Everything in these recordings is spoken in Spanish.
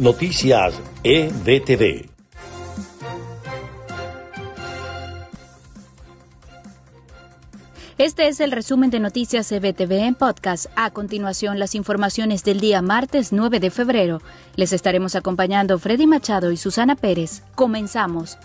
Noticias EBTV. Este es el resumen de Noticias EBTV en podcast. A continuación, las informaciones del día martes 9 de febrero. Les estaremos acompañando Freddy Machado y Susana Pérez. Comenzamos.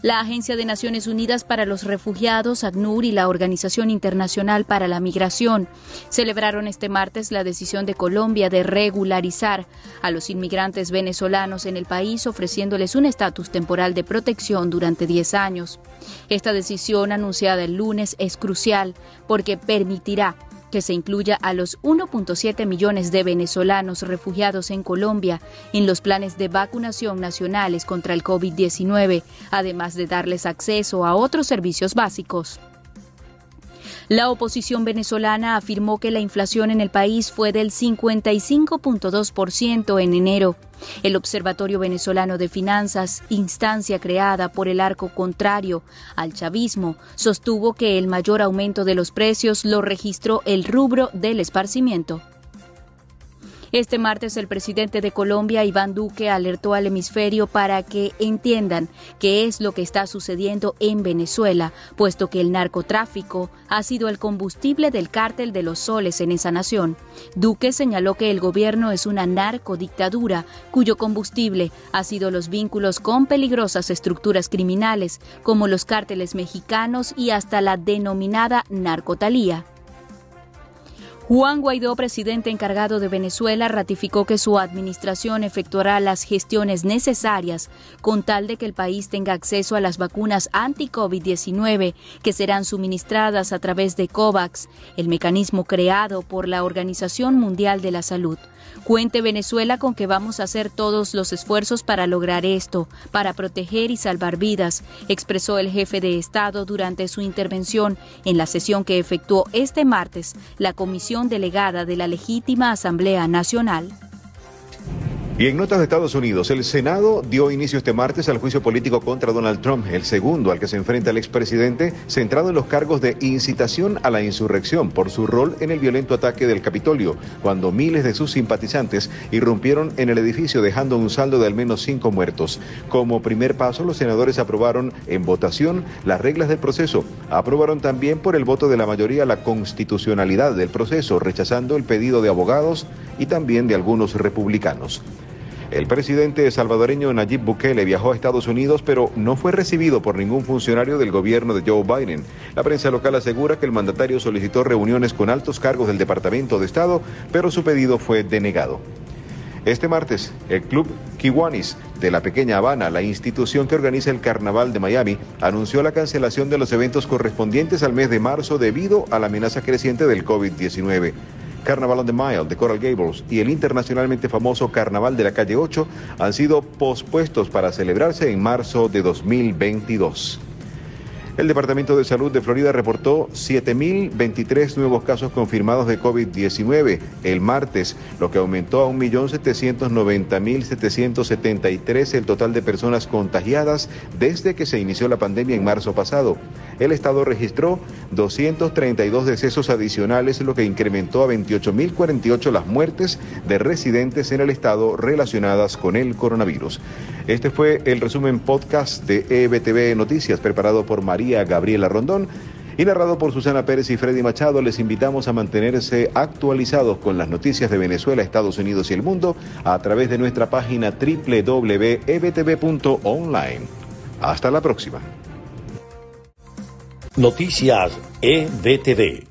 La Agencia de Naciones Unidas para los Refugiados, ACNUR y la Organización Internacional para la Migración celebraron este martes la decisión de Colombia de regularizar a los inmigrantes venezolanos en el país ofreciéndoles un estatus temporal de protección durante 10 años. Esta decisión anunciada el lunes es crucial porque permitirá que se incluya a los 1.7 millones de venezolanos refugiados en Colombia en los planes de vacunación nacionales contra el COVID-19, además de darles acceso a otros servicios básicos. La oposición venezolana afirmó que la inflación en el país fue del 55.2% en enero. El Observatorio Venezolano de Finanzas, instancia creada por el arco contrario al chavismo, sostuvo que el mayor aumento de los precios lo registró el rubro del esparcimiento. Este martes el presidente de Colombia, Iván Duque, alertó al hemisferio para que entiendan qué es lo que está sucediendo en Venezuela, puesto que el narcotráfico ha sido el combustible del cártel de los soles en esa nación. Duque señaló que el gobierno es una narcodictadura cuyo combustible ha sido los vínculos con peligrosas estructuras criminales como los cárteles mexicanos y hasta la denominada narcotalía. Juan Guaidó, presidente encargado de Venezuela, ratificó que su administración efectuará las gestiones necesarias con tal de que el país tenga acceso a las vacunas anti-COVID-19 que serán suministradas a través de COVAX, el mecanismo creado por la Organización Mundial de la Salud. Cuente Venezuela con que vamos a hacer todos los esfuerzos para lograr esto, para proteger y salvar vidas, expresó el jefe de Estado durante su intervención en la sesión que efectuó este martes la Comisión Delegada de la Legítima Asamblea Nacional. Y en notas de Estados Unidos, el Senado dio inicio este martes al juicio político contra Donald Trump, el segundo al que se enfrenta el expresidente, centrado en los cargos de incitación a la insurrección por su rol en el violento ataque del Capitolio, cuando miles de sus simpatizantes irrumpieron en el edificio dejando un saldo de al menos cinco muertos. Como primer paso, los senadores aprobaron en votación las reglas del proceso. Aprobaron también por el voto de la mayoría la constitucionalidad del proceso, rechazando el pedido de abogados y también de algunos republicanos. El presidente salvadoreño Nayib Bukele viajó a Estados Unidos, pero no fue recibido por ningún funcionario del gobierno de Joe Biden. La prensa local asegura que el mandatario solicitó reuniones con altos cargos del Departamento de Estado, pero su pedido fue denegado. Este martes, el club Kiwanis de la pequeña Habana, la institución que organiza el Carnaval de Miami, anunció la cancelación de los eventos correspondientes al mes de marzo debido a la amenaza creciente del COVID-19. Carnaval on the Mile de Coral Gables y el internacionalmente famoso Carnaval de la Calle 8 han sido pospuestos para celebrarse en marzo de 2022. El Departamento de Salud de Florida reportó 7.023 nuevos casos confirmados de COVID-19 el martes, lo que aumentó a 1.790.773 el total de personas contagiadas desde que se inició la pandemia en marzo pasado. El estado registró 232 decesos adicionales, lo que incrementó a 28.048 las muertes de residentes en el estado relacionadas con el coronavirus. Este fue el resumen podcast de EBTV Noticias preparado por María Gabriela Rondón y narrado por Susana Pérez y Freddy Machado, les invitamos a mantenerse actualizados con las noticias de Venezuela, Estados Unidos y el mundo a través de nuestra página www.ebtv.online. Hasta la próxima. Noticias EBTV.